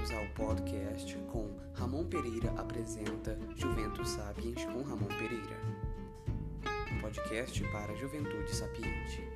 bem-vindos ao podcast com Ramon Pereira apresenta Juventus Sapiens com Ramon Pereira. Um podcast para a juventude sapiente.